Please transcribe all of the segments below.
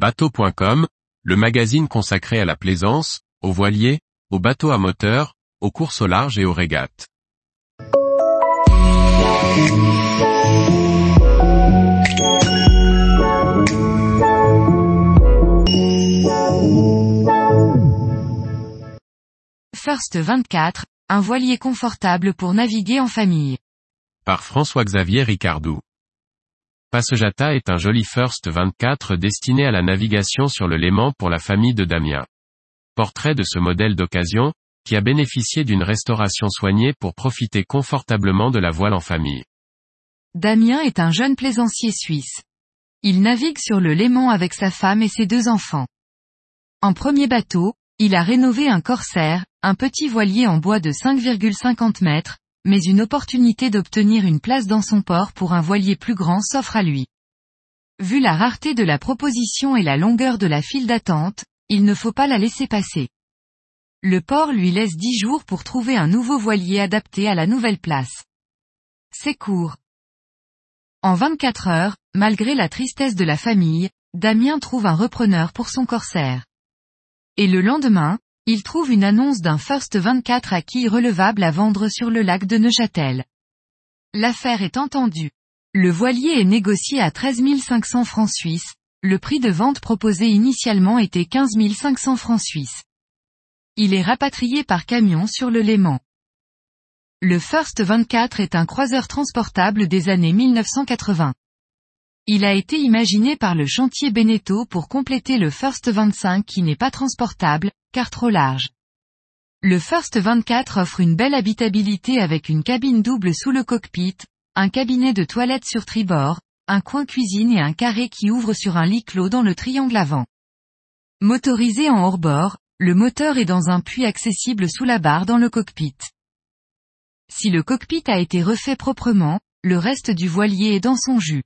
Bateau.com, le magazine consacré à la plaisance, aux voiliers, aux bateaux à moteur, aux courses au large et aux régates. First 24, un voilier confortable pour naviguer en famille. Par François-Xavier Ricardou. Passejata est un joli First 24 destiné à la navigation sur le Léman pour la famille de Damien. Portrait de ce modèle d'occasion, qui a bénéficié d'une restauration soignée pour profiter confortablement de la voile en famille. Damien est un jeune plaisancier suisse. Il navigue sur le Léman avec sa femme et ses deux enfants. En premier bateau, il a rénové un corsaire, un petit voilier en bois de 5,50 mètres, mais une opportunité d'obtenir une place dans son port pour un voilier plus grand s'offre à lui. Vu la rareté de la proposition et la longueur de la file d'attente, il ne faut pas la laisser passer. Le port lui laisse 10 jours pour trouver un nouveau voilier adapté à la nouvelle place. C'est court. En 24 heures, malgré la tristesse de la famille, Damien trouve un repreneur pour son corsaire. Et le lendemain, il trouve une annonce d'un First 24 à relevable à vendre sur le lac de Neuchâtel. L'affaire est entendue. Le voilier est négocié à 13 500 francs suisses, le prix de vente proposé initialement était 15 500 francs suisses. Il est rapatrié par camion sur le Léman. Le First 24 est un croiseur transportable des années 1980. Il a été imaginé par le chantier Beneteau pour compléter le First 25 qui n'est pas transportable, car trop large. Le First 24 offre une belle habitabilité avec une cabine double sous le cockpit, un cabinet de toilette sur tribord, un coin cuisine et un carré qui ouvre sur un lit clos dans le triangle avant. Motorisé en hors-bord, le moteur est dans un puits accessible sous la barre dans le cockpit. Si le cockpit a été refait proprement, le reste du voilier est dans son jus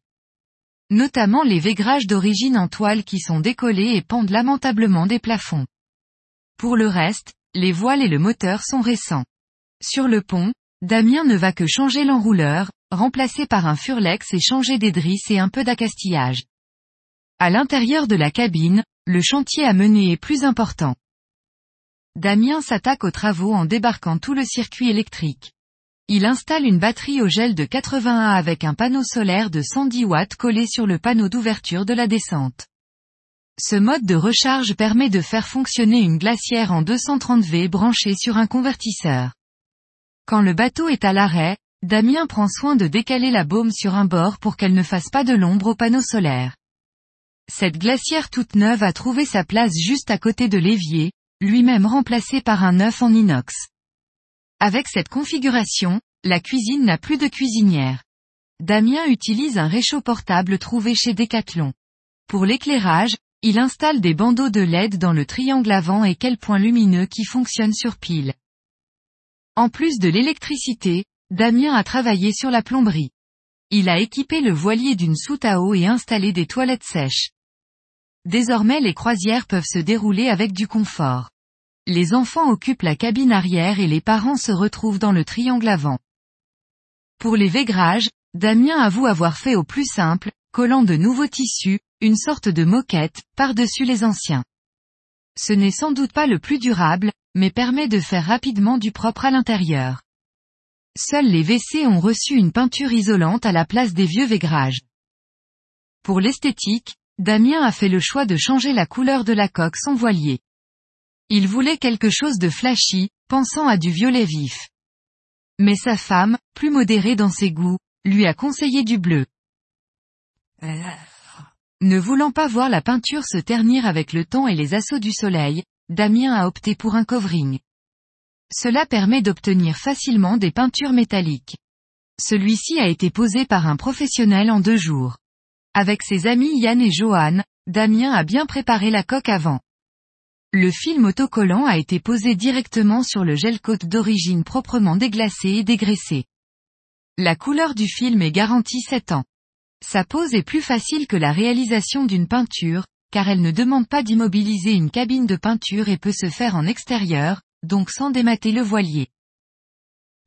notamment les végrages d'origine en toile qui sont décollés et pendent lamentablement des plafonds. Pour le reste, les voiles et le moteur sont récents. Sur le pont, Damien ne va que changer l'enrouleur, remplacé par un furlex et changer des drisses et un peu d'accastillage. À l'intérieur de la cabine, le chantier à mener est plus important. Damien s'attaque aux travaux en débarquant tout le circuit électrique. Il installe une batterie au gel de 81 avec un panneau solaire de 110 watts collé sur le panneau d'ouverture de la descente. Ce mode de recharge permet de faire fonctionner une glacière en 230 V branchée sur un convertisseur. Quand le bateau est à l'arrêt, Damien prend soin de décaler la baume sur un bord pour qu'elle ne fasse pas de l'ombre au panneau solaire. Cette glacière toute neuve a trouvé sa place juste à côté de l'évier, lui-même remplacé par un œuf en inox. Avec cette configuration, la cuisine n'a plus de cuisinière. Damien utilise un réchaud portable trouvé chez Decathlon. Pour l'éclairage, il installe des bandeaux de LED dans le triangle avant et quelques points lumineux qui fonctionnent sur pile. En plus de l'électricité, Damien a travaillé sur la plomberie. Il a équipé le voilier d'une soute à eau et installé des toilettes sèches. Désormais les croisières peuvent se dérouler avec du confort. Les enfants occupent la cabine arrière et les parents se retrouvent dans le triangle avant. Pour les végrages, Damien avoue avoir fait au plus simple, collant de nouveaux tissus, une sorte de moquette, par-dessus les anciens. Ce n'est sans doute pas le plus durable, mais permet de faire rapidement du propre à l'intérieur. Seuls les WC ont reçu une peinture isolante à la place des vieux végrages. Pour l'esthétique, Damien a fait le choix de changer la couleur de la coque son voilier. Il voulait quelque chose de flashy, pensant à du violet vif. Mais sa femme, plus modérée dans ses goûts, lui a conseillé du bleu. Ne voulant pas voir la peinture se ternir avec le temps et les assauts du soleil, Damien a opté pour un covering. Cela permet d'obtenir facilement des peintures métalliques. Celui-ci a été posé par un professionnel en deux jours. Avec ses amis Yann et Johan, Damien a bien préparé la coque avant. Le film autocollant a été posé directement sur le gel coat d'origine proprement déglacé et dégraissé. La couleur du film est garantie 7 ans. Sa pose est plus facile que la réalisation d'une peinture, car elle ne demande pas d'immobiliser une cabine de peinture et peut se faire en extérieur, donc sans démater le voilier.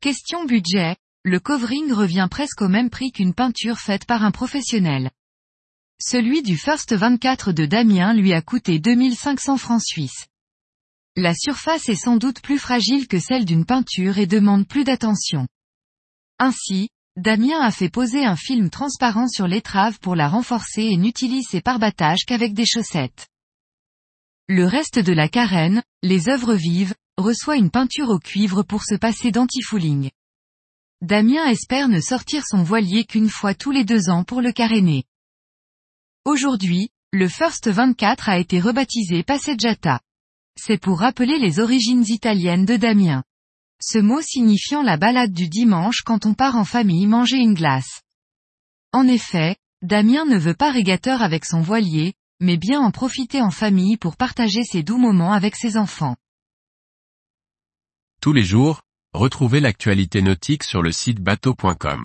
Question budget, le covering revient presque au même prix qu'une peinture faite par un professionnel. Celui du First 24 de Damien lui a coûté 2500 francs suisses. La surface est sans doute plus fragile que celle d'une peinture et demande plus d'attention. Ainsi, Damien a fait poser un film transparent sur l'étrave pour la renforcer et n'utilise ses parbattages qu'avec des chaussettes. Le reste de la carène, les œuvres vives, reçoit une peinture au cuivre pour se passer d'antifouling. Damien espère ne sortir son voilier qu'une fois tous les deux ans pour le caréner. Aujourd'hui, le First 24 a été rebaptisé Passeggiata. C'est pour rappeler les origines italiennes de Damien. Ce mot signifiant la balade du dimanche quand on part en famille manger une glace. En effet, Damien ne veut pas régateur avec son voilier, mais bien en profiter en famille pour partager ses doux moments avec ses enfants. Tous les jours, retrouvez l'actualité nautique sur le site bateau.com.